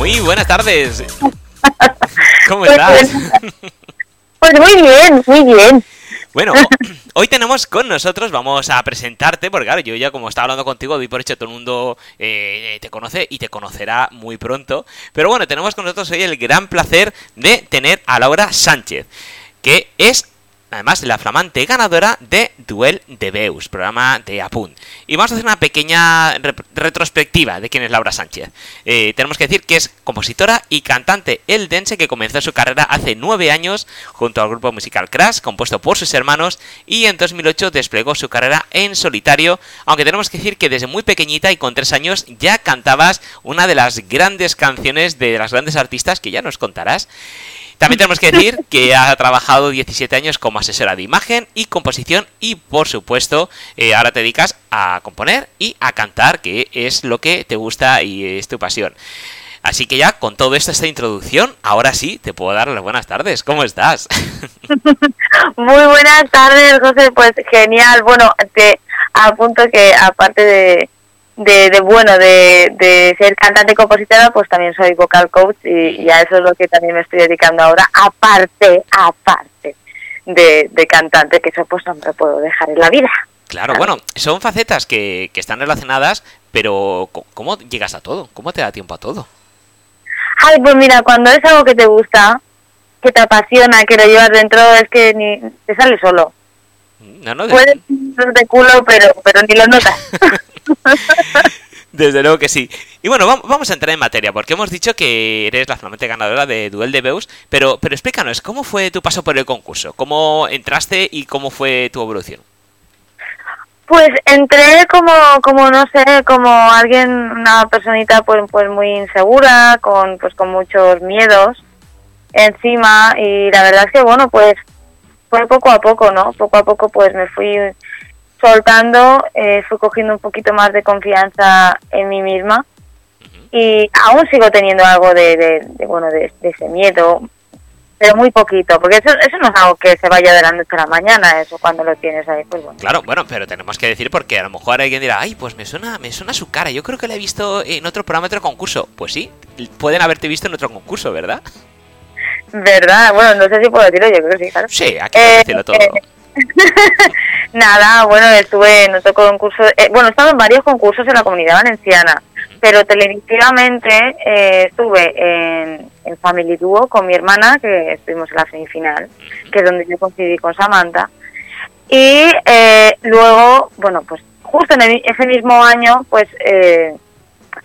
Muy buenas tardes. ¿Cómo Pues estás? Pues muy bien, muy bien. Bueno, hoy tenemos con nosotros, vamos a presentarte, porque claro, yo ya como estaba hablando contigo, doy por hecho todo el mundo eh, te conoce y te conocerá muy pronto. Pero bueno, tenemos con nosotros hoy el gran placer de tener a Laura Sánchez, que es además la flamante ganadora de Duel de Beus, programa de Apunt. Y vamos a hacer una pequeña re- retrospectiva de quién es Laura Sánchez. Eh, tenemos que decir que es compositora y cantante eldense que comenzó su carrera hace nueve años junto al grupo musical Crash, compuesto por sus hermanos, y en 2008 desplegó su carrera en solitario, aunque tenemos que decir que desde muy pequeñita y con tres años ya cantabas una de las grandes canciones de las grandes artistas que ya nos contarás. También tenemos que decir que ha trabajado 17 años como asesora de imagen y composición y por supuesto eh, ahora te dedicas a componer y a cantar, que es lo que te gusta y es tu pasión. Así que ya con todo esto, esta introducción, ahora sí te puedo dar las buenas tardes. ¿Cómo estás? Muy buenas tardes, José. Pues genial. Bueno, te apunto que aparte de, de, de, bueno, de, de ser cantante y compositora, pues también soy vocal coach y, y a eso es lo que también me estoy dedicando ahora. Aparte, aparte de, de cantante, que eso pues no me lo puedo dejar en la vida. Claro, bueno, son facetas que, que están relacionadas, pero ¿cómo llegas a todo? ¿Cómo te da tiempo a todo? Ay, pues mira, cuando es algo que te gusta, que te apasiona, que lo llevas dentro, es que ni te sale solo. No, no, de- Puedes de culo, pero, pero ni lo notas. Desde luego que sí. Y bueno, vam- vamos a entrar en materia, porque hemos dicho que eres la flamante ganadora de Duel de Beus, pero, pero explícanos, ¿cómo fue tu paso por el concurso? ¿Cómo entraste y cómo fue tu evolución? Pues entré como, como no sé, como alguien, una personita pues, pues muy insegura, con pues con muchos miedos encima y la verdad es que bueno, pues fue poco a poco, ¿no? Poco a poco pues me fui soltando, eh, fui cogiendo un poquito más de confianza en mí misma y aún sigo teniendo algo de, de, de, bueno de, de ese miedo pero muy poquito, porque eso, eso no es algo que se vaya de la noche a la mañana, eso cuando lo tienes ahí, pues bueno. Claro, bueno, pero tenemos que decir porque a lo mejor alguien dirá, ay, pues me suena, me suena su cara, yo creo que la he visto en otro programa, otro concurso. Pues sí, pueden haberte visto en otro concurso, ¿verdad? ¿Verdad? Bueno, no sé si puedo decirlo, yo creo que sí, claro. Sí, aquí Eh, decirlo todo. eh, Nada, bueno, estuve en otro concurso, eh, bueno, he estado en varios concursos en la comunidad valenciana, pero televisivamente eh, estuve en, en Family Duo con mi hermana, que estuvimos en la semifinal, que es donde yo coincidí con Samantha, y eh, luego, bueno, pues justo en el- ese mismo año, pues, eh,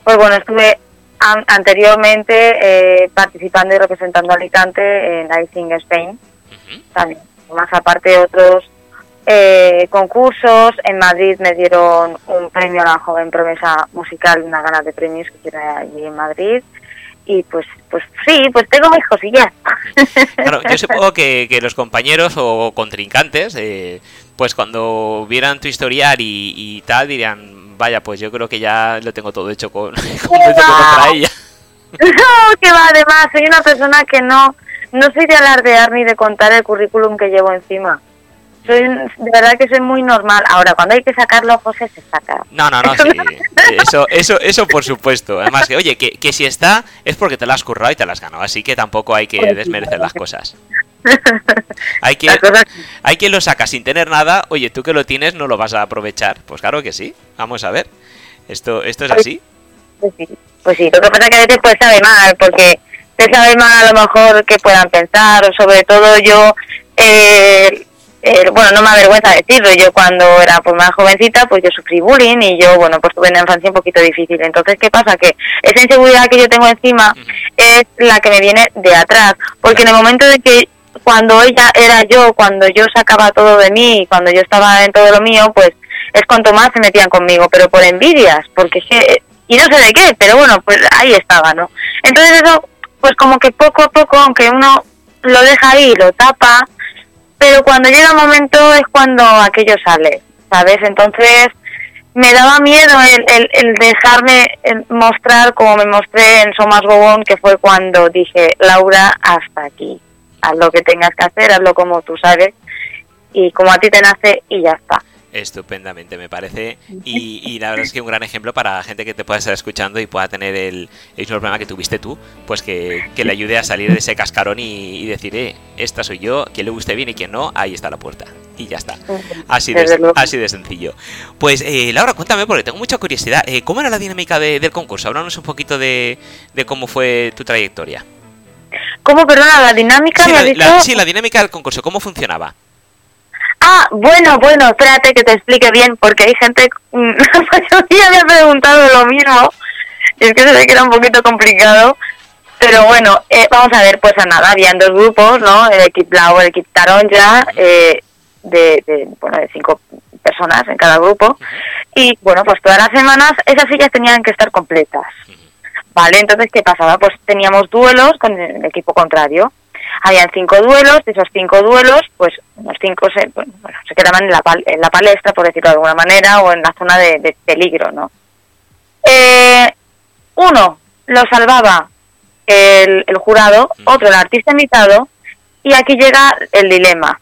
pues bueno, estuve an- anteriormente eh, participando y representando a Alicante en I Sing Spain, también, más aparte otros eh, concursos. En Madrid me dieron un premio a la joven promesa musical, una gana de premios que tiene allí en Madrid. Y pues, pues sí, pues tengo mis cosillas. Claro, yo supongo que, que los compañeros o contrincantes, eh, pues cuando vieran tu historial y, y tal, dirían, vaya, pues yo creo que ya lo tengo todo hecho con, con contra ella. no, que va, además, soy una persona que no, no soy de alardear ni de contar el currículum que llevo encima. Soy, de verdad que soy muy normal. Ahora, cuando hay que sacarlo, José se saca. No, no, no, sí. Eso, eso, eso por supuesto. Además, que, oye, que, que si está es porque te la has currado y te la has ganado. Así que tampoco hay que desmerecer las cosas. Hay que, hay quien lo saca sin tener nada. Oye, tú que lo tienes no lo vas a aprovechar. Pues claro que sí. Vamos a ver. Esto, esto es así. Pues sí, pues sí, lo que pasa es que a veces pues sabe mal, porque te sabe mal a lo mejor que puedan pensar, o sobre todo yo, eh, eh, bueno, no me avergüenza decirlo, yo cuando era pues más jovencita, pues yo sufrí bullying y yo, bueno, pues tuve una infancia un poquito difícil. Entonces, ¿qué pasa? Que esa inseguridad que yo tengo encima es la que me viene de atrás, porque en el momento de que cuando ella era yo, cuando yo sacaba todo de mí, cuando yo estaba en todo lo mío, pues es cuanto más se metían conmigo, pero por envidias, porque es que, y no sé de qué, pero bueno, pues ahí estaba, ¿no? Entonces eso, pues como que poco a poco, aunque uno lo deja ahí, lo tapa, pero cuando llega el momento es cuando aquello sale, ¿sabes? Entonces me daba miedo el, el, el dejarme mostrar como me mostré en Somas Gobón, que fue cuando dije, Laura, hasta aquí, haz lo que tengas que hacer, hazlo como tú sabes y como a ti te nace y ya está. Estupendamente, me parece. Y, y, la verdad es que un gran ejemplo para gente que te pueda estar escuchando y pueda tener el, el mismo problema que tuviste tú, pues que, que le ayude a salir de ese cascarón y, y, decir, eh, esta soy yo, quien le guste bien y quien no, ahí está la puerta. Y ya está. Así de, así de sencillo. Pues, eh, Laura, cuéntame, porque tengo mucha curiosidad. Eh, ¿Cómo era la dinámica de, del concurso? Háblanos un poquito de, de cómo fue tu trayectoria. ¿Cómo, perdona, la dinámica? Sí, la, la- sí, la dinámica del concurso, ¿cómo funcionaba? Ah, bueno, bueno, espérate que te explique bien, porque hay gente, mm, la mayoría me ha preguntado lo mismo, y es que se ve que era un poquito complicado, pero bueno, eh, vamos a ver, pues a nada, habían dos grupos, ¿no? El equipo Blau, el equipo Taronja, eh, de, de, bueno, de cinco personas en cada grupo, y bueno, pues todas las semanas esas sillas tenían que estar completas, ¿vale? Entonces, ¿qué pasaba? Pues teníamos duelos con el equipo contrario, habían cinco duelos, de esos cinco duelos, pues los cinco se, bueno, se quedaban en la, pal- en la palestra, por decirlo de alguna manera, o en la zona de, de peligro, ¿no? Eh, uno lo salvaba el, el jurado, otro el artista invitado, y aquí llega el dilema,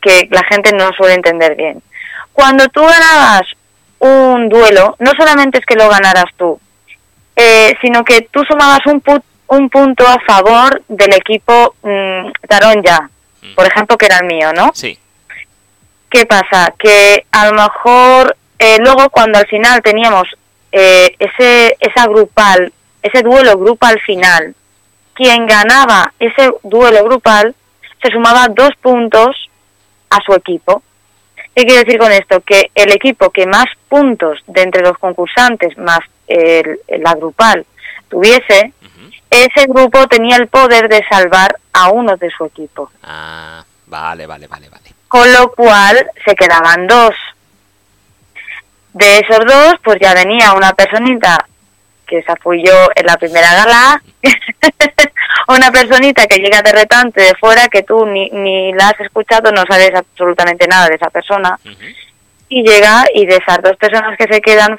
que la gente no suele entender bien. Cuando tú ganabas un duelo, no solamente es que lo ganaras tú, eh, sino que tú sumabas un, pu- un punto a favor del equipo mm, Taronja, por ejemplo, que era el mío, ¿no? Sí. ¿Qué pasa? Que a lo mejor eh, luego cuando al final teníamos eh, ese esa grupal, ese duelo grupal final, quien ganaba ese duelo grupal se sumaba dos puntos a su equipo. ¿Qué quiere decir con esto? Que el equipo que más puntos de entre los concursantes más el, la grupal tuviese. Ese grupo tenía el poder de salvar a uno de su equipo. Ah, vale, vale, vale, vale. Con lo cual se quedaban dos. De esos dos, pues ya venía una personita, que esa fui yo en la primera gala, una personita que llega de retante de fuera, que tú ni, ni la has escuchado, no sabes absolutamente nada de esa persona, y llega y de esas dos personas que se quedan,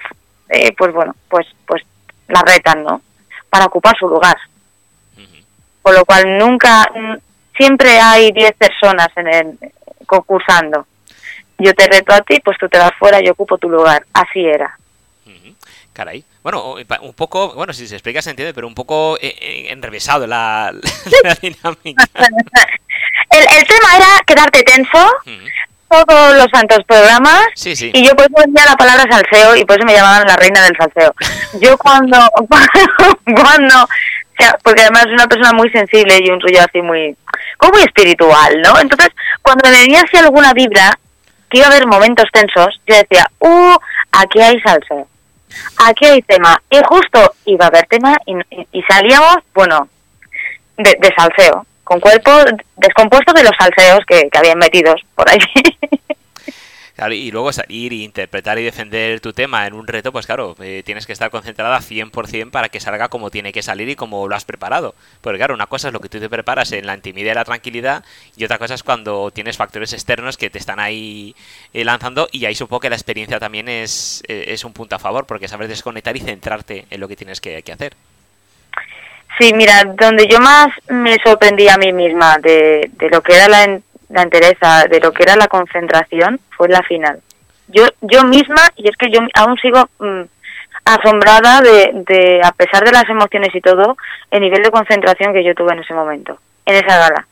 eh, pues bueno, pues, pues la retan, ¿no? Para ocupar su lugar. Con lo cual nunca, siempre hay 10 personas en el concursando. Yo te reto a ti, pues tú te vas fuera, yo ocupo tu lugar. Así era. Caray. Bueno, un poco, bueno, si se explica se entiende, pero un poco eh, eh, enrevesado la, la dinámica. El, el tema era quedarte tenso. Todos los santos programas Sí, sí. y yo eso decía la palabra salseo y por eso me llamaban la reina del salseo. Yo cuando, cuando, o sea, porque además es una persona muy sensible y un rollo así muy, como muy espiritual, ¿no? Entonces, cuando me venía así alguna vibra, que iba a haber momentos tensos, yo decía, uh, aquí hay salseo, aquí hay tema. Y justo iba a haber tema y, y salíamos, bueno, de, de salseo, con cuerpo descompuesto de los salseos que, que habían metidos por. Claro, y luego salir y interpretar y defender tu tema en un reto, pues claro, eh, tienes que estar concentrada 100% para que salga como tiene que salir y como lo has preparado. Porque claro, una cosa es lo que tú te preparas en la intimidad y la tranquilidad y otra cosa es cuando tienes factores externos que te están ahí eh, lanzando y ahí supongo que la experiencia también es, eh, es un punto a favor porque sabes desconectar y centrarte en lo que tienes que hacer. Sí, mira, donde yo más me sorprendí a mí misma de, de lo que era la, la entereza, de lo que era la concentración, fue la final. Yo, yo misma, y es que yo aún sigo mm, asombrada de, de, a pesar de las emociones y todo, el nivel de concentración que yo tuve en ese momento, en esa gala.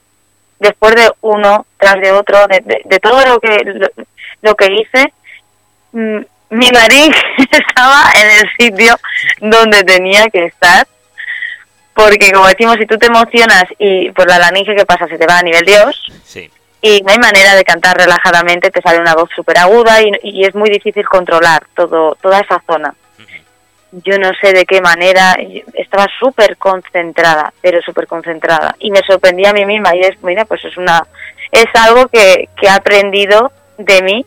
Después de uno tras de otro, de, de, de todo lo que, lo, lo que hice, mm, mi nariz estaba en el sitio donde tenía que estar porque como decimos, si tú te emocionas y por la laringe que pasa se te va a nivel Dios Sí. y no hay manera de cantar relajadamente, te sale una voz súper aguda y, y es muy difícil controlar todo toda esa zona. Yo no sé de qué manera, estaba súper concentrada, pero súper concentrada y me sorprendí a mí misma y es, mira, pues es una es algo que, que he aprendido de mí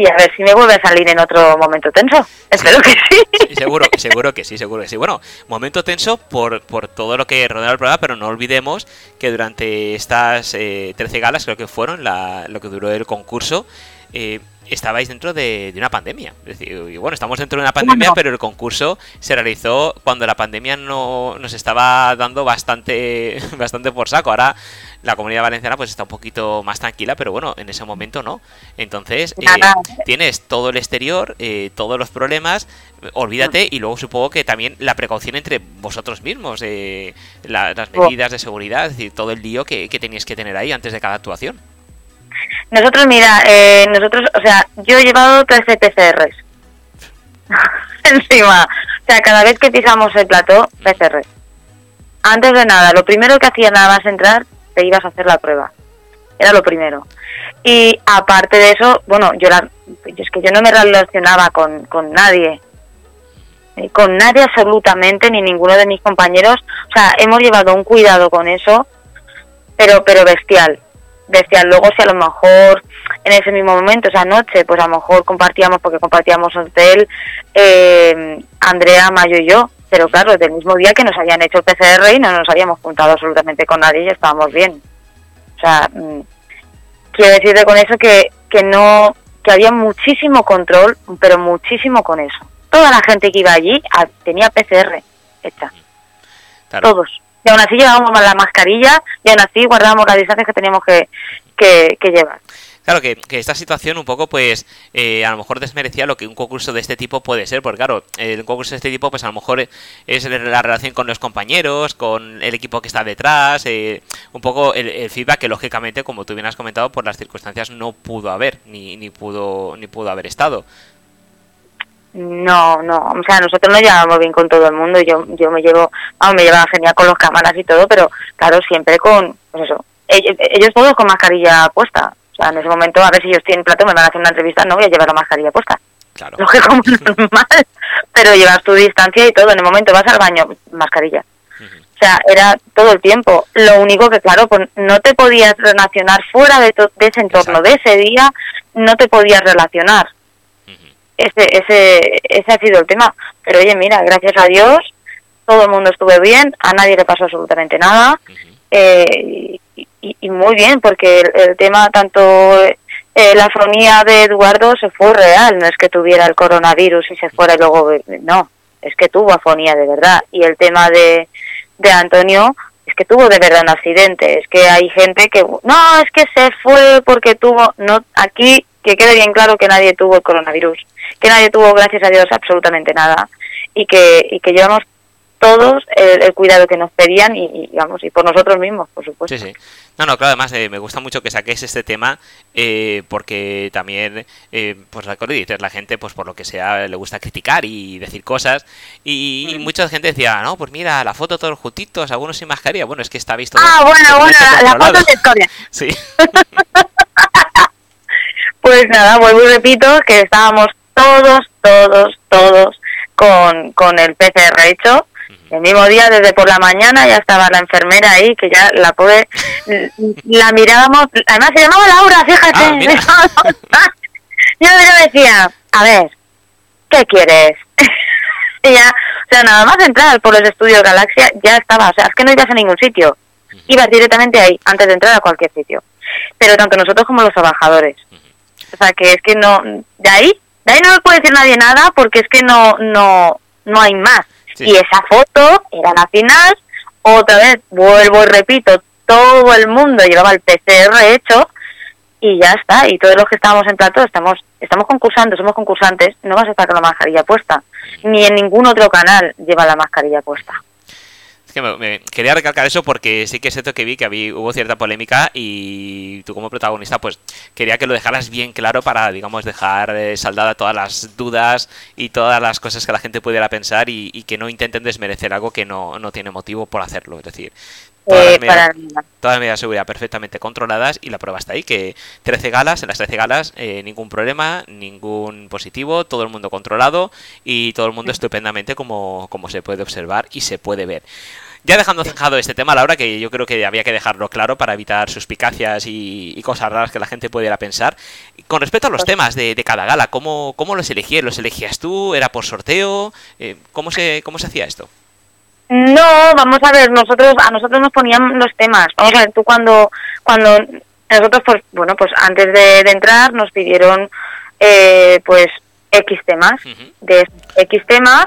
y a ver si me vuelve a salir en otro momento tenso. Espero que sí. Seguro, seguro que sí, seguro que sí. Bueno, momento tenso por, por todo lo que rodea el programa, pero no olvidemos que durante estas eh, 13 galas, creo que fueron la, lo que duró el concurso, eh, estabais dentro de, una pandemia. Es decir, y bueno, estamos dentro de una pandemia, pero el concurso se realizó cuando la pandemia no nos estaba dando bastante, bastante por saco. Ahora la comunidad valenciana pues está un poquito más tranquila, pero bueno, en ese momento no. Entonces, eh, tienes todo el exterior, eh, todos los problemas, olvídate, y luego supongo que también la precaución entre vosotros mismos, eh, las oh. medidas de seguridad, es decir, todo el lío que, que teníais que tener ahí antes de cada actuación. Nosotros, mira, eh, nosotros, o sea, yo he llevado 13 PCRs. Encima. O sea, cada vez que pisamos el plató, PCR. Antes de nada, lo primero que hacía nada más entrar, te ibas a hacer la prueba. Era lo primero. Y aparte de eso, bueno, yo, la, es que yo no me relacionaba con, con nadie. Eh, con nadie absolutamente, ni ninguno de mis compañeros. O sea, hemos llevado un cuidado con eso, pero, pero bestial decía luego si a lo mejor en ese mismo momento, esa noche, pues a lo mejor compartíamos, porque compartíamos hotel, eh, Andrea, Mayo y yo, pero claro, del mismo día que nos habían hecho el PCR y no nos habíamos juntado absolutamente con nadie y estábamos bien. O sea, mm, quiero decirte con eso que, que no, que había muchísimo control, pero muchísimo con eso. Toda la gente que iba allí tenía PCR hecha. Todos y aún así llevábamos la mascarilla y aún así guardábamos las distancias que teníamos que, que, llevar. Claro que, esta situación un poco, pues, eh, a lo mejor desmerecía lo que un concurso de este tipo puede ser, porque claro, el concurso de este tipo, pues a lo mejor es la relación con los compañeros, con el equipo que está detrás, eh, un poco el, feedback que lógicamente, como tú bien has comentado, por las circunstancias no pudo haber, ni, ni pudo, ni pudo haber estado. No, no, o sea, nosotros nos llevamos bien con todo el mundo, yo yo me llevo, vamos, me llevaba genial con los cámaras y todo, pero claro, siempre con, pues eso, ellos, todos con mascarilla puesta, o sea, en ese momento, a ver si ellos tienen plato, me van a hacer una entrevista, no voy a llevar la mascarilla puesta. Claro. Lógico, normal, pero llevas tu distancia y todo, en el momento vas al baño, mascarilla. O sea, era todo el tiempo. Lo único que, claro, pues no te podías relacionar fuera de, de ese entorno, de ese día, no te podías relacionar ese, ese, ese ha sido el tema. Pero oye, mira, gracias a Dios, todo el mundo estuvo bien, a nadie le pasó absolutamente nada. eh, y, muy bien, porque el, tema, tanto eh, la afronía de Eduardo se fue real, no es que tuviera el coronavirus y se fuera y luego, no, es que tuvo afonía de verdad. Y el tema de, de Antonio, es que tuvo de verdad un accidente, es que hay gente que, no, es que se fue porque tuvo, no, aquí que quede bien claro que nadie tuvo el coronavirus que nadie tuvo, gracias a Dios, absolutamente nada y que, y que llevamos todos el, cuidado que nos pedían y, digamos y por nosotros mismos, por supuesto. Sí, sí. No, no, claro, además eh, me gusta mucho que saques este tema eh, porque también, eh, pues recuerdo dices, la gente, pues por lo que sea, le gusta criticar y decir cosas y, mm. mucha gente decía, no, pues mira, la foto todos juntitos, algunos sin mascarilla, bueno, es que está visto. Ah, bueno, bueno, la, foto de historia. Sí. pues nada, vuelvo y repito que estábamos todos, todos, todos con, con el PCR hecho. El mismo día, desde por la mañana, ya estaba la enfermera ahí, que ya la pobre, la mirábamos, además se llamaba Laura, fíjate. Ah, yo le decía, a ver, ¿qué quieres? y ya, o sea, nada más entrar por los estudios Galaxia, ya estaba, o sea, es que no ibas a ningún sitio. Ibas directamente ahí, antes de entrar a cualquier sitio. Pero tanto nosotros como los trabajadores. O sea, que es que no, de ahí de ahí no me puede decir nadie nada porque es que no, no, no hay más. Y esa foto era la final, otra vez, vuelvo y repito, todo el mundo llevaba el PCR hecho y ya está. Y todos los que estábamos en plato estamos, estamos concursando, somos concursantes, no vas a estar con la mascarilla puesta. Ni en ningún otro canal lleva la mascarilla puesta. Me, quería recalcar eso porque sí que es cierto que vi que hubo cierta polémica y tú como protagonista pues quería que lo dejaras bien claro para, digamos, dejar eh, saldada todas las dudas y todas las cosas que la gente pudiera pensar y, que no intenten desmerecer algo que no, no tiene motivo por hacerlo. Es decir, Todas, las medidas, todas, las medidas, de seguridad perfectamente controladas y la prueba está ahí, que 13 galas, en las 13 galas eh, ningún problema, ningún positivo, todo el mundo controlado y todo el mundo estupendamente como, como se puede observar y se puede ver. Ya dejando zanjado este tema, Laura, que yo creo que había que dejarlo claro para evitar suspicacias y, cosas raras que la gente pudiera pensar. Con respecto a los temas de, cada gala, ¿cómo, ¿cómo, los elegías? ¿Los elegías tú? ¿Era por sorteo? Eh, ¿cómo, se, ¿Cómo se hacía esto? No, vamos a ver, nosotros a nosotros nos ponían los temas. Vamos a ver, tú cuando cuando nosotros, pues, bueno, pues antes de, de entrar nos pidieron, eh, pues, X temas. De X temas,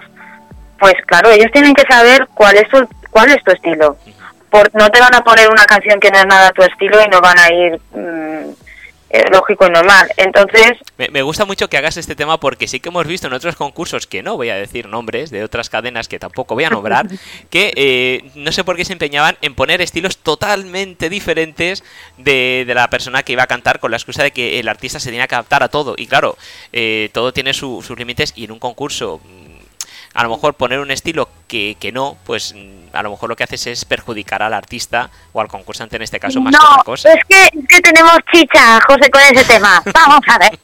pues claro, ellos tienen que saber cuál es tu, cuál es tu estilo. Por, no te van a poner una canción que no es nada tu estilo y no van a ir mm, eh, lógico y normal. Entonces, Me, me gusta mucho que hagas este tema porque sí que hemos visto en otros concursos, que no voy a decir nombres, de otras cadenas que tampoco voy a nombrar, que eh, no sé por qué se empeñaban en poner estilos totalmente diferentes de, de la persona que iba a cantar con la excusa de que el artista se tenía que adaptar a todo. Y claro, eh, todo tiene su- sus límites y en un concurso... A lo mejor poner un estilo que, que no, pues mm, a lo mejor lo que haces es perjudicar al artista o al concursante en este caso más que no, otra cosa. es que, es que tenemos chicha, José, con ese tema. Vamos a ver.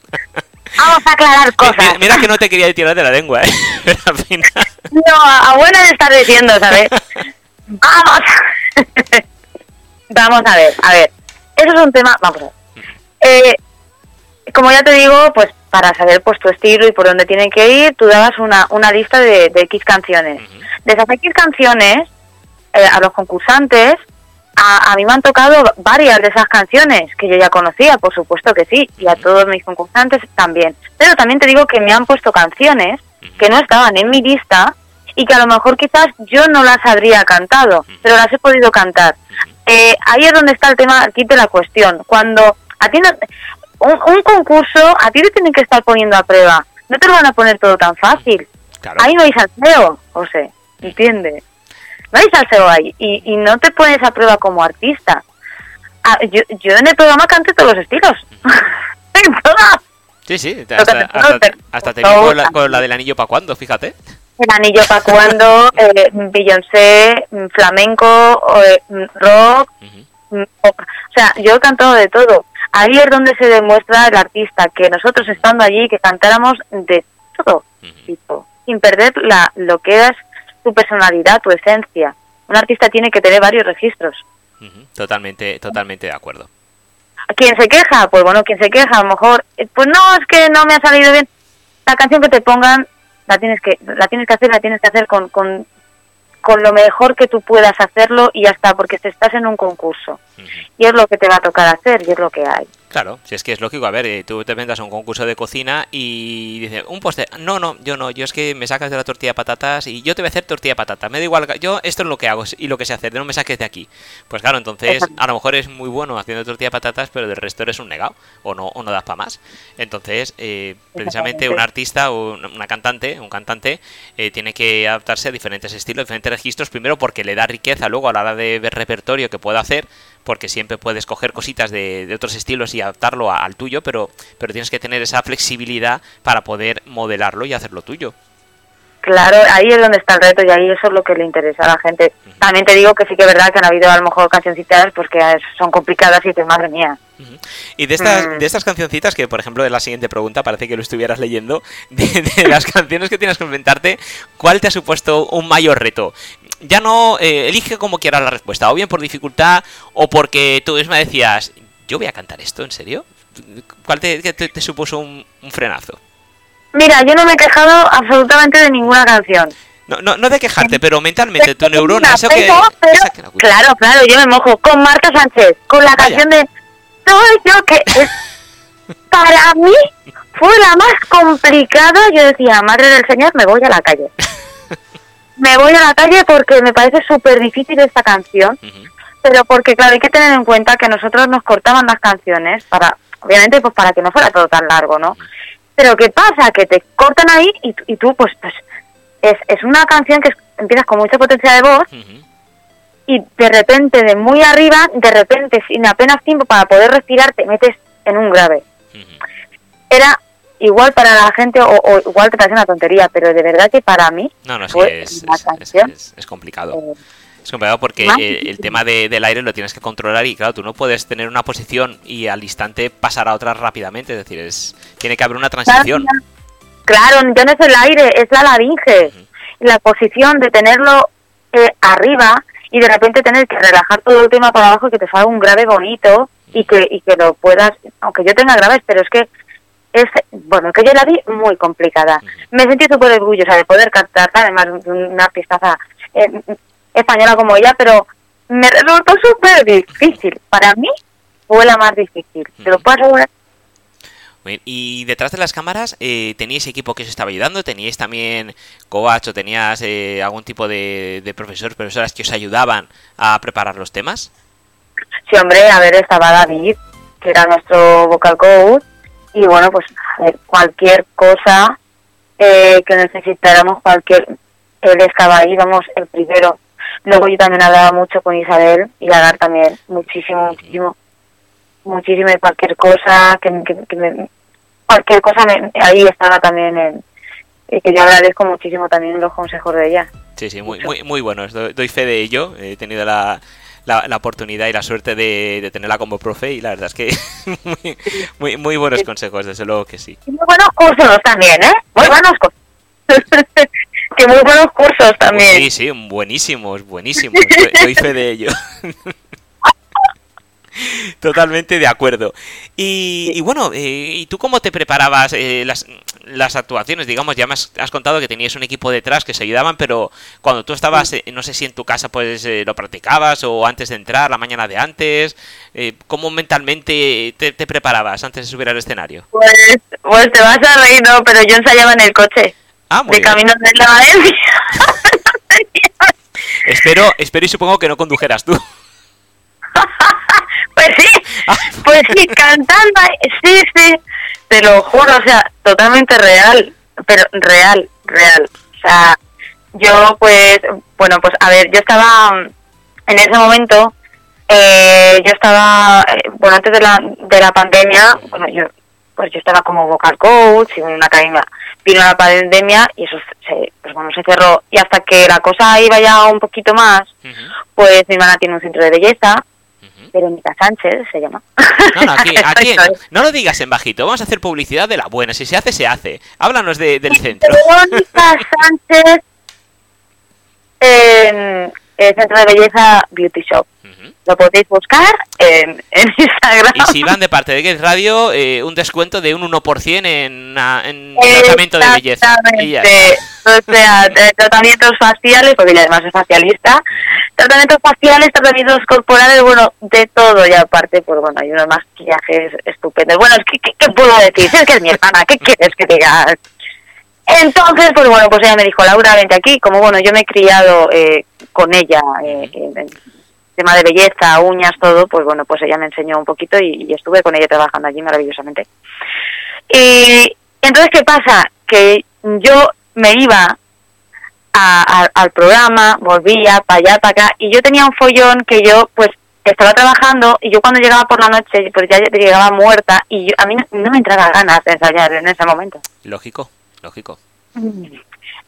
Vamos a aclarar cosas. Mira, mira que no te quería tirar de la lengua, ¿eh? Pero al final... No, a buena de estar diciendo, ¿sabes? Vamos. vamos a ver, a ver. Eso es un tema, vamos a ver. Eh, como ya te digo, pues para saber pues tu estilo y por dónde tienen que ir, tú dabas una, una lista de, de X canciones. Ujú. De esas X canciones, eh, a los concursantes, a, a mí me han tocado varias de esas canciones que yo ya conocía, por supuesto que sí, y a todos mis concursantes también. Pero también te digo que me han puesto canciones que no estaban en mi lista y que a lo mejor quizás yo no las habría cantado, pero las he podido cantar. Eh, ahí es donde está el tema aquí de la cuestión. Cuando a ti no- un, un concurso, a ti te tienen que estar poniendo a prueba. No te lo van a poner todo tan fácil. Claro. Ahí no hay salseo, José, ¿entiendes? No hay salseo ahí y, y no te pones a prueba como artista. Ah, yo, yo en el programa canto todos los estilos. En todas. Sí, sí, hasta, te- hasta, te- hasta te no, vi con la, no. con la del anillo para cuando, fíjate. El anillo para cuando, eh, Beyoncé, mm, flamenco, eh, mm, rock, mm, o sea, yo he cantado de todo. Ahí es donde se demuestra el artista, que nosotros estando allí, que cantáramos de todo tipo, sin perder la, lo que es tu personalidad, tu esencia. Un artista tiene que tener varios registros. Totalmente, totalmente de acuerdo. ¿Quién se queja? Pues bueno, quien se queja, a lo mejor, eh, pues no, es que no me ha salido bien. La canción que te pongan, la tienes que, la tienes que hacer, la tienes que hacer con, con, con lo mejor que tú puedas hacerlo y ya está, porque te estás en un concurso. Y es lo que te va a tocar hacer y es lo que hay. Claro, si es que es lógico, a ver, eh, tú te vendas a un concurso de cocina y dices, un postre, no, no, yo no, yo es que me sacas de la tortilla de patatas y yo te voy a hacer tortilla de patatas, me da igual, yo esto es lo que hago y lo que sé hacer, no me saques de aquí. Pues claro, entonces a lo mejor es muy bueno haciendo tortilla de patatas, pero del resto eres un negado o no, o no das para más. Entonces, eh, precisamente un artista o una una cantante, un cantante, eh, tiene que adaptarse a diferentes estilos, diferentes registros, primero porque le da riqueza luego a la hora de ver repertorio que pueda hacer, porque siempre puedes coger cositas de, de otros estilos y adaptarlo a- al tuyo, pero, pero tienes que tener esa flexibilidad para poder modelarlo y hacerlo tuyo. Claro, ahí es donde está el reto y ahí eso es lo que le interesa a la gente. También te digo que sí que es verdad que han habido a lo mejor cancioncitas pues que son complicadas y dices, madre mía. Y de estas, Mm. de estas cancioncitas, que por ejemplo de la siguiente pregunta parece que lo estuvieras leyendo, de, de las canciones que tienes que inventarte, ¿cuál te ha supuesto un mayor reto? Ya no eh, elige como quieras la respuesta, o bien por dificultad, o porque tú misma decías, yo voy a cantar esto, ¿en serio? ¿Cuál te, te- te supuso un, un frenazo? Mira, yo no me he quejado absolutamente de ninguna canción. No, no, no de quejarte, pero mentalmente, tu neurona, eso que... pero- claro, claro, yo me mojo con Marta Sánchez, con la Vaya. canción de Soy yo que es, para mí fue la más complicada. Yo decía, Madre del Señor, me voy a la calle. Me voy a la calle porque me parece súper difícil esta canción, pero porque claro, hay que tener en cuenta que nosotros nos cortaban las canciones para, obviamente, pues para que no fuera todo tan largo, ¿no? Pero ¿qué pasa? Que te cortan ahí y, tú- y tú, pues, pues es, es una canción que es- empiezas con mucha potencia de voz y de repente, de muy arriba, de repente, sin apenas tiempo para poder respirar, te metes en un grave. Era igual para la gente o, o igual te parece una tontería, pero de verdad que para mí No, no, sí, fue es, una es- es- canción, es- es complicado. eh, Es complicado porque eh, el tema de- del aire lo tienes que controlar y claro, tú no puedes tener una posición y al instante pasar a otra rápidamente, es decir, es tiene que haber una transición. Claro, ya no es el aire, es la laringe. La posición de tenerlo eh, arriba y de repente tener que relajar todo el tema para abajo y que te salga un grave bonito y que, y que lo puedas, aunque yo tenga graves, pero es que es, bueno, que yo la vi muy complicada. Me sentí súper orgullosa de poder cantar, además de una artistaza eh, española como ella, pero me resultó súper difícil. Para mí fue la más difícil. ¿Te lo puedo asegurar? Y detrás de las cámaras, eh, ¿teníais equipo que os estaba ayudando? ¿Teníais también coach o tenías eh, algún tipo de, de profesores, profesoras que os ayudaban a preparar los temas? Sí, hombre, a ver, estaba David, que era nuestro vocal coach, y bueno, pues cualquier cosa eh, que necesitáramos, cualquier, él estaba ahí, vamos, el primero. Luego yo también hablaba mucho con Isabel y Lagar también, muchísimo, muchísimo, muchísimo de cualquier cosa, que, que, me, cualquier cosa ahí estaba también en, y que yo agradezco muchísimo también los consejos de ella. Sí, sí, muy, muy, muy buenos, doy fe de ello, he tenido la, la, oportunidad y la suerte de, tenerla como profe y la verdad es que muy, muy, buenos consejos, desde luego que sí. muy buenos cursos también, ¿eh? Muy buenos cursos. que muy buenos cursos también. Sí, sí, buenísimos, buenísimos. Doy fe de ello. Totalmente de acuerdo. Y, bueno, eh, ¿y tú cómo te preparabas eh, las, las, actuaciones? Digamos, ya me has, contado que tenías un equipo detrás que se ayudaban, pero cuando tú estabas, eh, no sé si en tu casa pues lo practicabas o antes de entrar, la mañana de antes, ¿cómo mentalmente te, preparabas antes de subir al escenario? Pues, pues te vas a reír, ¿no? Pero yo ensayaba en el coche. Ah, de camino de la Valencia. espero, espero y supongo que no condujeras tú. Pues sí, pues sí, cantando, sí, sí, te lo juro, o sea, totalmente real, pero real, real. O sea, yo pues, bueno, pues a ver, yo estaba en ese momento, eh, yo estaba, eh, bueno, antes de la, de la pandemia, bueno, yo, pues yo estaba como vocal coach y en una academia, vino la pandemia y eso se, pues bueno, se cerró. Y hasta que la cosa iba ya un poquito más, pues mi hermana tiene un centro de belleza Verónica Sánchez se llama. No, no, aquí, aquí no lo digas en bajito, vamos a hacer publicidad de la buena, si se hace, se hace. Háblanos de, del centro. Verónica Sánchez, en Centro de Belleza Beauty Shop. Lo podéis buscar en, Instagram. Y si van de parte de Get Radio, eh, un descuento de un 1% en, en tratamiento de belleza. O sea, tratamientos faciales, porque además es facialista. Tratamientos faciales, tratamientos corporales, bueno, de todo. Y aparte, pues bueno, hay unos maquillajes estupendos. Bueno, ¿qué, qué, puedo decir? Es que es mi hermana, ¿qué quieres que digas? Entonces, pues bueno, pues ella me dijo, Laura, vente aquí. Como bueno, yo me he criado eh, con ella eh, tema de belleza, uñas, todo, pues bueno, pues ella me enseñó un poquito y, estuve con ella trabajando allí maravillosamente. Y entonces, ¿qué pasa? Que yo me iba al programa, volvía para allá, para acá, y yo tenía un follón que yo, pues, estaba trabajando y yo cuando llegaba por la noche, pues ya llegaba muerta y a mí no, me entraba ganas de ensayar en ese momento. Lógico, lógico.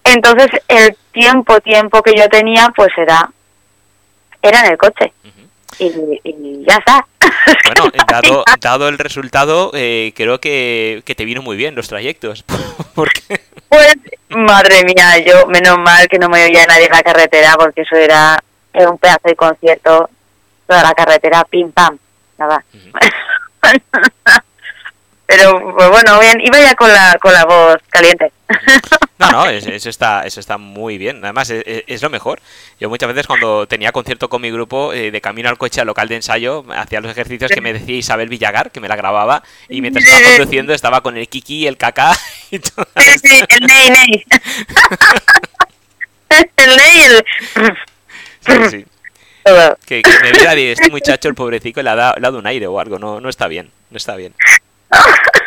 Entonces, el tiempo, tiempo que yo tenía, pues era era en el coche. y, ya está. Bueno, dado, dado el resultado, eh, creo que, te vino muy bien los trayectos. porque... Pues, madre mía, yo, menos mal que no me oía nadie en la carretera, porque eso era, un pedazo de concierto, toda la carretera, pim pam, nada. Pero pues bueno, bien, iba ya con la, con la voz caliente. No, no, eso está, eso está muy bien. Además, es, lo mejor. Yo muchas veces cuando tenía concierto con mi grupo, eh, de camino al coche al local de ensayo, hacía los ejercicios que me decía Isabel Villagar, que me la grababa, y mientras estaba conduciendo estaba con el kiki, el caca y todo. Sí, sí, el ney, ney. el ney, el... Sí, sí. Que, me vea este muchacho, el pobrecito, le ha, dado, le ha dado un aire o algo. No, no está bien, no está bien.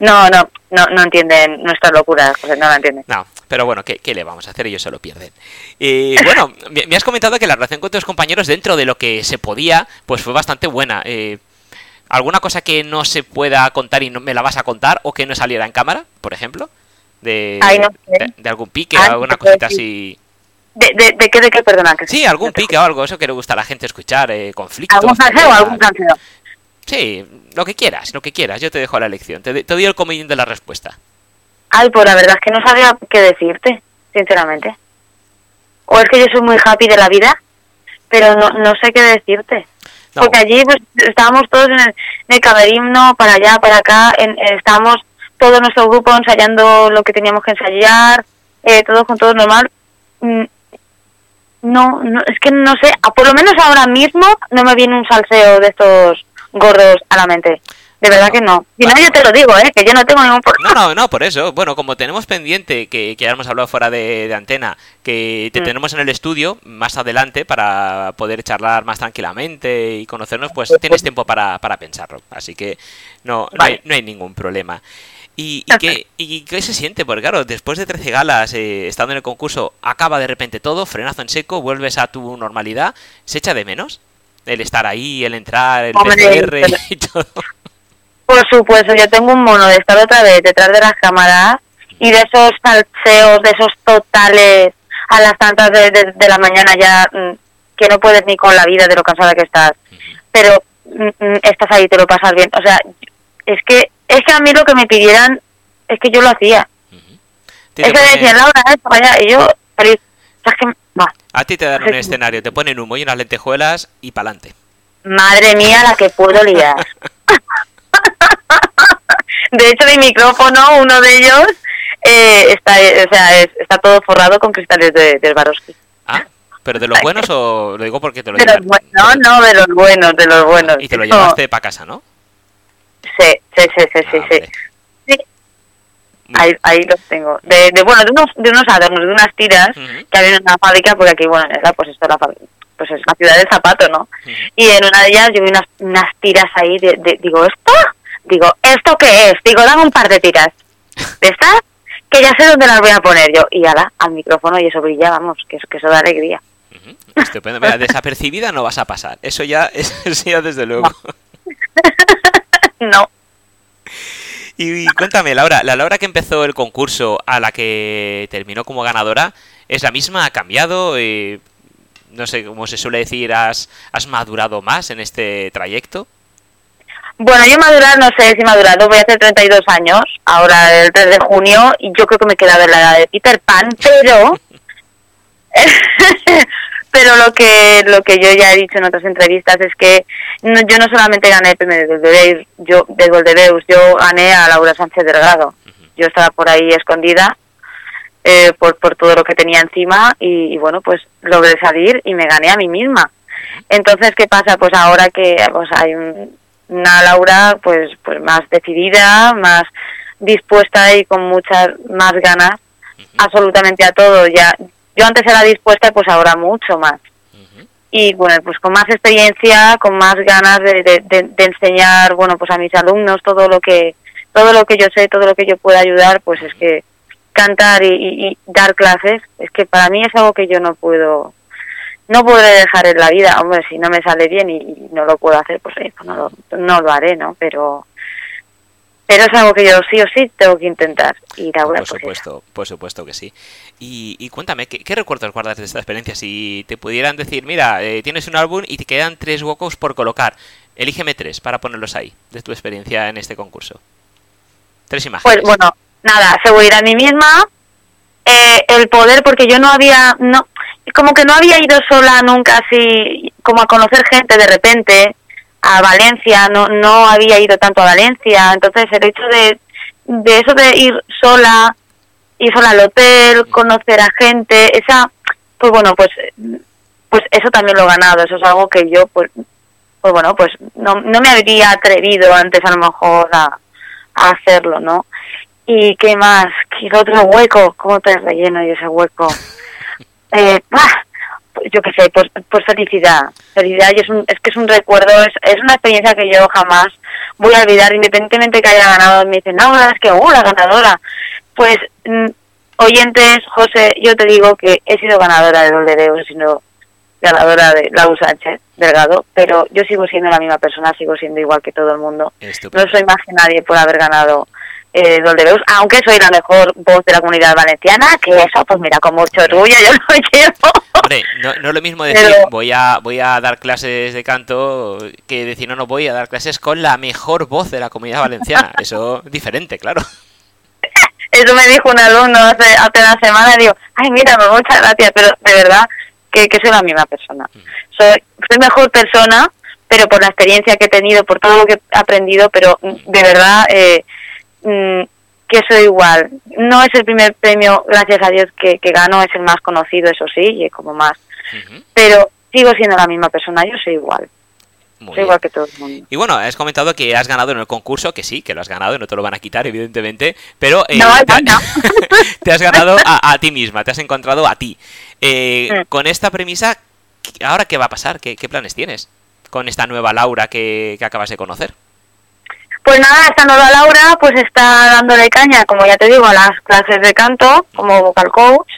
no, no, no, no entienden nuestras locuras, no la entienden. No, pero bueno, ¿qué, le vamos a hacer? Ellos se lo pierden. Y bueno, me has comentado que la relación con tus compañeros dentro de lo que se podía, pues fue bastante buena. Eh, ¿Alguna cosa que no se pueda contar y no me la vas a contar o que no saliera en cámara, por ejemplo? De, de, algún pique o alguna cosita así. ¿De, de, qué, de qué, perdona? sí, algún pique o algo, eso que le gusta a la gente escuchar, eh, conflictos. ¿Algún o algún canseo? Sí, lo que quieras, lo que quieras. Yo te dejo la lección. Te, te doy el comodín de la respuesta. Ay, pues la verdad es que no sabía qué decirte, sinceramente. O es que yo soy muy happy de la vida, pero no, no sé qué decirte. Porque allí pues estábamos todos en el, en camerino, para allá, para acá, en, estábamos todo nuestro grupo ensayando lo que teníamos que ensayar, eh, todos con todo normal. Mm, no, no, es que no sé, por lo menos ahora mismo no me viene un salseo de estos gordos a la mente. De verdad que no. Y no, yo te lo digo, ¿eh? Que yo no tengo ningún problema. No, no, no, por eso. Bueno, como tenemos pendiente, que, que ya hemos hablado fuera de, de antena, que te Mm. tenemos en el estudio más adelante para poder charlar más tranquilamente y conocernos, pues tienes tiempo para, para pensarlo. Así que no, no, hay, Vale. no hay ningún problema. ¿Y, y qué, ¿Y qué se siente? Porque claro, después de 13 galas, eh, estando en el concurso, acaba de repente todo, frenazo en seco, vuelves a tu normalidad. ¿Se echa de menos? El estar ahí, el entrar, el PCR y todo. Por supuesto, yo tengo un mono de estar otra vez detrás de las cámaras y de esos salseos, de esos totales a las tantas de, de- de la mañana ya mm, que no puedes ni con la vida de lo cansada que estás. Pero mm, mm, estás ahí, te lo pasas bien. O sea, es que es que a mí lo que me pidieran es que yo lo hacía. Es que me decían, Laura, esto, vaya, y yo feliz. O sea, es que, A ti te dan un escenario, te ponen humo y unas lentejuelas y pa'lante. madre mía la que puedo liar. De hecho, mi micrófono, uno de ellos, eh, está, o sea, es- está todo forrado con cristales de, del Swarovski. Ah, ¿pero de los buenos o lo digo porque te lo llevas- no, no, de los buenos, de los buenos. Y te lo llevaste para casa, ¿no? Sí, sí, sí, sí, sí. Ah, sí. vale. Sí, Muy- ahí, ahí los tengo. De, de, bueno, de unos, de unos adornos, de unas tiras que había en una fábrica, porque aquí, bueno, era, pues esto, la pues es la ciudad del zapato, ¿no? Y en una de ellas yo vi unas, unas tiras ahí, de, de- digo, ¿esto? Digo, ¿esto qué es? Digo, dame un par de tiras. ¿De estas? Que ya sé dónde las voy a poner yo. Y ala, al micrófono y eso brilla, vamos, que, eso- que eso da alegría. Estupendo. Mira, desapercibida no vas a pasar. Eso ya, eso ya desde luego. No, Y, y cuéntame, Laura, la Laura que empezó el concurso a la que terminó como ganadora, ¿es la misma? ¿Ha cambiado? Eh, no sé, como se suele decir, ¿has, ¿has madurado más en este trayecto? Bueno, yo madurar, no sé si madurado, voy a hacer 32 años, ahora el 3 de junio, y yo creo que me queda ver la edad de Peter Pan, pero... pero lo que lo que yo ya he dicho en otras entrevistas es que no- yo no solamente gané el premio de Goldebeus, yo, de Goldebeus, yo gané a Laura Sánchez Delgado. Yo estaba por ahí escondida eh, por, por todo lo que tenía encima y, y bueno, pues logré salir y me gané a mí misma. Entonces, ¿qué pasa? Pues ahora que pues hay un- una Laura pues pues más decidida, más dispuesta y con muchas más ganas absolutamente a todo. Ya yo antes era dispuesta, pues ahora mucho más. Y bueno, pues con más experiencia, con más ganas de, de, de- de enseñar, bueno, pues a mis alumnos todo lo que todo lo que yo sé, todo lo que yo pueda ayudar, pues es que cantar y, y- y dar clases, es que para mí es algo que yo no puedo no podré dejar en la vida, hombre, si no me sale bien y, y no lo puedo hacer, pues, oye, pues no, lo, no lo haré, ¿no? Pero pero es algo que yo sí o sí tengo que intentar. Y Laura, Por pues, eso. supuesto, por supuesto que sí. Y, y cuéntame, ¿qué, qué recuerdos guardas de esta experiencia? Si te pudieran decir, mira, eh, tienes un álbum y te quedan tres huecos por colocar, elígeme tres para ponerlos ahí, de tu experiencia en este concurso. Tres imágenes. Pues bueno, nada, seguridad en mí misma, eh, el poder, porque yo no había, no, como que no había ido sola nunca así, como a conocer gente de repente, a Valencia, no, no había ido tanto a Valencia, entonces el hecho de, de eso de ir sola, ir sola al hotel, conocer a gente, esa, pues bueno, pues, pues eso también lo he ganado, eso es algo que yo, pues, pues bueno, pues no, no me habría atrevido antes a lo mejor a, a hacerlo, ¿no? ¿Y qué más? ¿Qué otro hueco? ¿Cómo te relleno yo ese hueco? Eh, ¡ah! Yo qué sé, pues, pues felicidad. Felicidad y es, un, es que es un recuerdo, es, es una experiencia que yo jamás voy a olvidar, independientemente que haya ganado. Me dicen, no, es que, uh, la ganadora. Pues, mm, oyentes, José, yo te digo que he sido ganadora de Doldereo, he sido ganadora de Lau Sánchez Delgado, pero yo sigo siendo la misma persona, sigo siendo igual que todo el mundo. No soy más que nadie por haber ganado eh, Doldebeus, aunque soy la mejor voz de la comunidad valenciana, que eso, pues mira, con mucho orgullo yo lo llevo. Hombre, no, no es lo mismo decir Pero- voy a voy a dar clases de canto que decir no, no voy a dar clases con la mejor voz de la comunidad valenciana. Eso es diferente, claro. Eso me dijo un alumno hace, hace una semana, digo, ay, mira, pues muchas gracias, pero de verdad que, que soy la misma persona. Soy, soy mejor persona, pero por la experiencia que he tenido, por todo lo que he aprendido, pero mm, de verdad eh, mm, que soy igual. No es el primer premio, gracias a Dios, que, que gano, es el más conocido, eso sí, y como más pero sigo siendo la misma persona, yo soy igual. Muy Soy igual que todo el mundo. Y bueno, has comentado que has ganado en el concurso, que sí, que lo has ganado, y no te lo van a quitar, evidentemente, pero eh, no, te, no. te, has ganado a, ti misma, te has encontrado a ti. Eh, mm. Con esta premisa, ¿ahora qué va a pasar? ¿Qué, planes tienes con esta nueva Laura que, que acabas de conocer? Pues nada, esta nueva Laura pues está dándole caña, como ya te digo, a las clases de canto como vocal coach,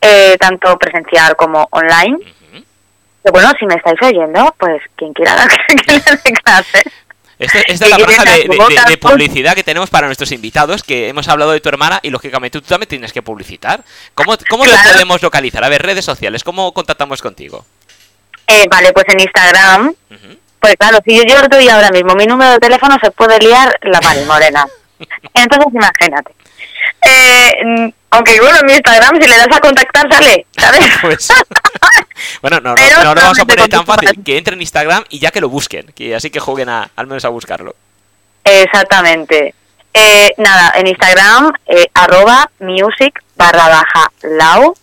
eh, tanto presencial como online. Pero bueno, si me estáis oyendo, pues quien quiera dar clases. Esta, esta es la franja de, publicidad que tenemos para nuestros invitados, que hemos hablado de tu hermana y lógicamente tú también tienes que publicitar. ¿Cómo, cómo podemos localizar? A ver, redes sociales, ¿cómo contactamos contigo? Eh, vale, pues en Instagram, pues claro, si yo, yo doy ahora mismo mi número de teléfono, se puede liar la mano morena. Entonces, imagínate. Eh, aunque bueno, en mi Instagram, si le das a contactar, sale, ¿sabes? Pues, bueno, no, no, no, lo vamos a poner tan fácil. Que entre en Instagram y ya que lo busquen. Que así que jueguen a, al menos a buscarlo. Exactamente. Eh, nada, en Instagram, eh, arroba music barra baja lau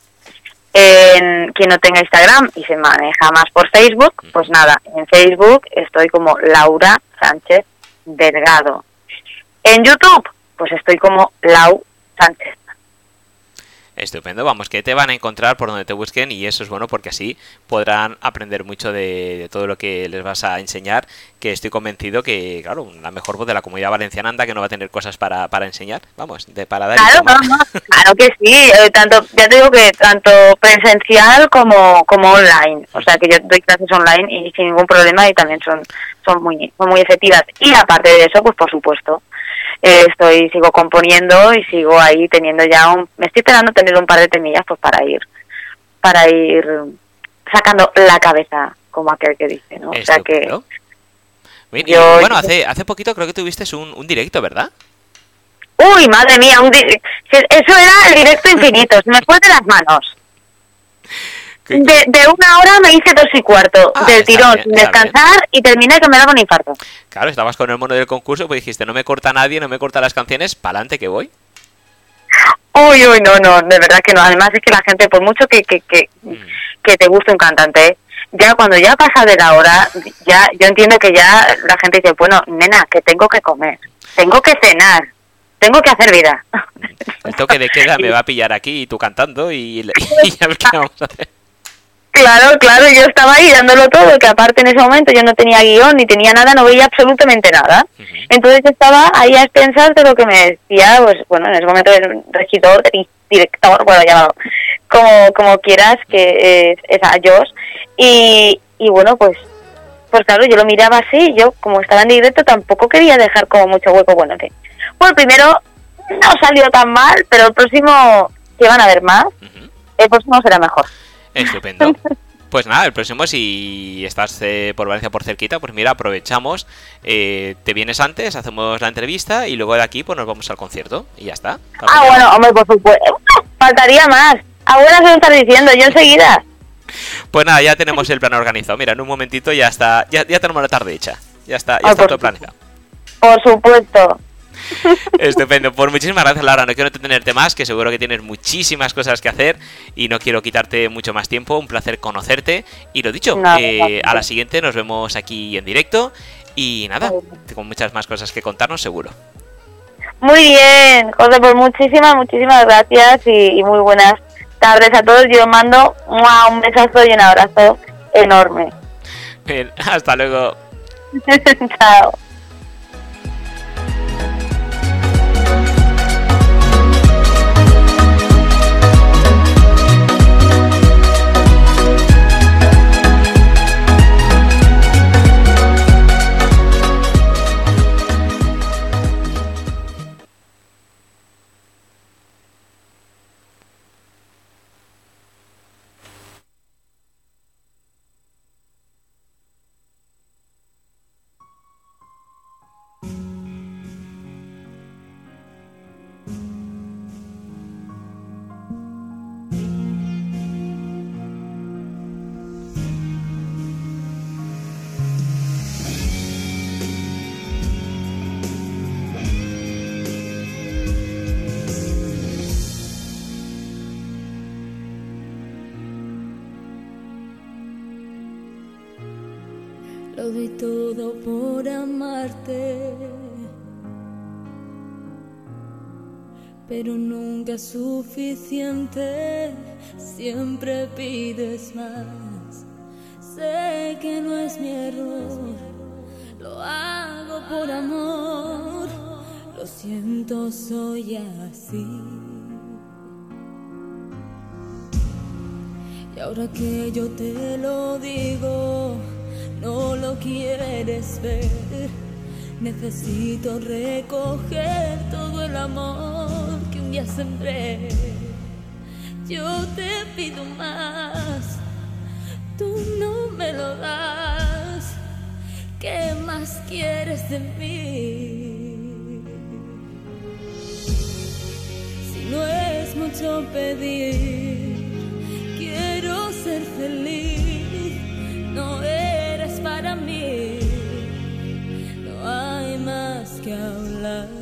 en quien no tenga Instagram y se maneja más por Facebook, pues nada, en Facebook estoy como Laura Sánchez Delgado. En YouTube, pues estoy como Lau Sánchez. Estupendo, vamos, que te van a encontrar por donde te busquen y eso es bueno porque así podrán aprender mucho de, todo lo que les vas a enseñar, que estoy convencido que, claro, la mejor voz de la comunidad valenciana anda que no va a tener cosas para, para enseñar, vamos, de, para dar Claro, claro que sí, eh, tanto, ya te digo que tanto presencial como, como online, o sea que yo doy clases online y sin ningún problema y también son, son, muy, son muy efectivas. Y aparte de eso, pues por supuesto, eh, estoy sigo componiendo y sigo ahí teniendo ya un me estoy esperando tener un par de temillas pues para ir para ir sacando la cabeza como aquel que dice no o sea que bueno hace hace poquito creo que tuviste un, un directo verdad uy madre mía un eso era el directo infinito se me fue de las manos de, de, una hora me hice dos y cuarto ah, del tirón, descansar y terminé que me daba un infarto. Claro, estabas con el mono del concurso, pues dijiste, no me corta nadie, no me corta las canciones, pa'lante que voy. Uy, uy, no, no, de verdad que no. Además es que la gente, por mucho que, que, que, mm. que te guste un cantante, ya cuando ya pasa de la hora, ya yo entiendo que ya la gente dice, bueno, nena, que tengo que comer, tengo que cenar, tengo que hacer vida. El toque de queda me va a pillar aquí y tú cantando y, y ya qué vamos a hacer. Claro, claro, yo estaba ahí dándolo todo, que aparte en ese momento yo no tenía guion ni tenía nada, no veía absolutamente nada. Entonces estaba ahí a expensas de lo que me decía, pues bueno, en ese momento el regidor, el director, bueno, llamado, como, como quieras, que es, a Josh. Y, y bueno, pues pues claro, yo lo miraba así, yo como estaba en directo tampoco quería dejar como mucho hueco. Bueno, que, bueno, primero no salió tan mal, pero el próximo, que van a ver más, el próximo será mejor. Estupendo. Pues nada, el próximo, si estás eh, por Valencia por cerquita, pues mira, aprovechamos, eh, te vienes antes, hacemos la entrevista y luego de aquí pues nos vamos al concierto y ya está. Ah, bueno, hombre, por supuesto. Faltaría más. Ahora se lo estás diciendo, yo enseguida. Pues nada, ya tenemos el plan organizado. Mira, en un momentito ya está, ya, ya tenemos la tarde hecha. Ya está, ya ah, está todo planeado. Por supuesto. Estupendo. Pues muchísimas gracias, Laura. No quiero detenerte más, que seguro que tienes muchísimas cosas que hacer y no quiero quitarte mucho más tiempo. Un placer conocerte. Y lo dicho, eh, a la siguiente nos vemos aquí en directo. Y nada, con muchas más cosas que contarnos, seguro. Muy bien, José, pues muchísimas, muchísimas gracias y, muy buenas tardes a todos. Yo mando un besazo y un abrazo enorme. Bien, hasta luego. Chao. Pides más. Sé que no es mi error, lo hago por amor. Lo siento, soy así. Y ahora que yo te lo digo, no lo quieres ver. Necesito recoger todo el amor que un día sembré. Yo te pido más, tú no me lo das. ¿Qué más quieres de mí? Si no es mucho pedir, quiero ser feliz. No eres para mí, no hay más que hablar.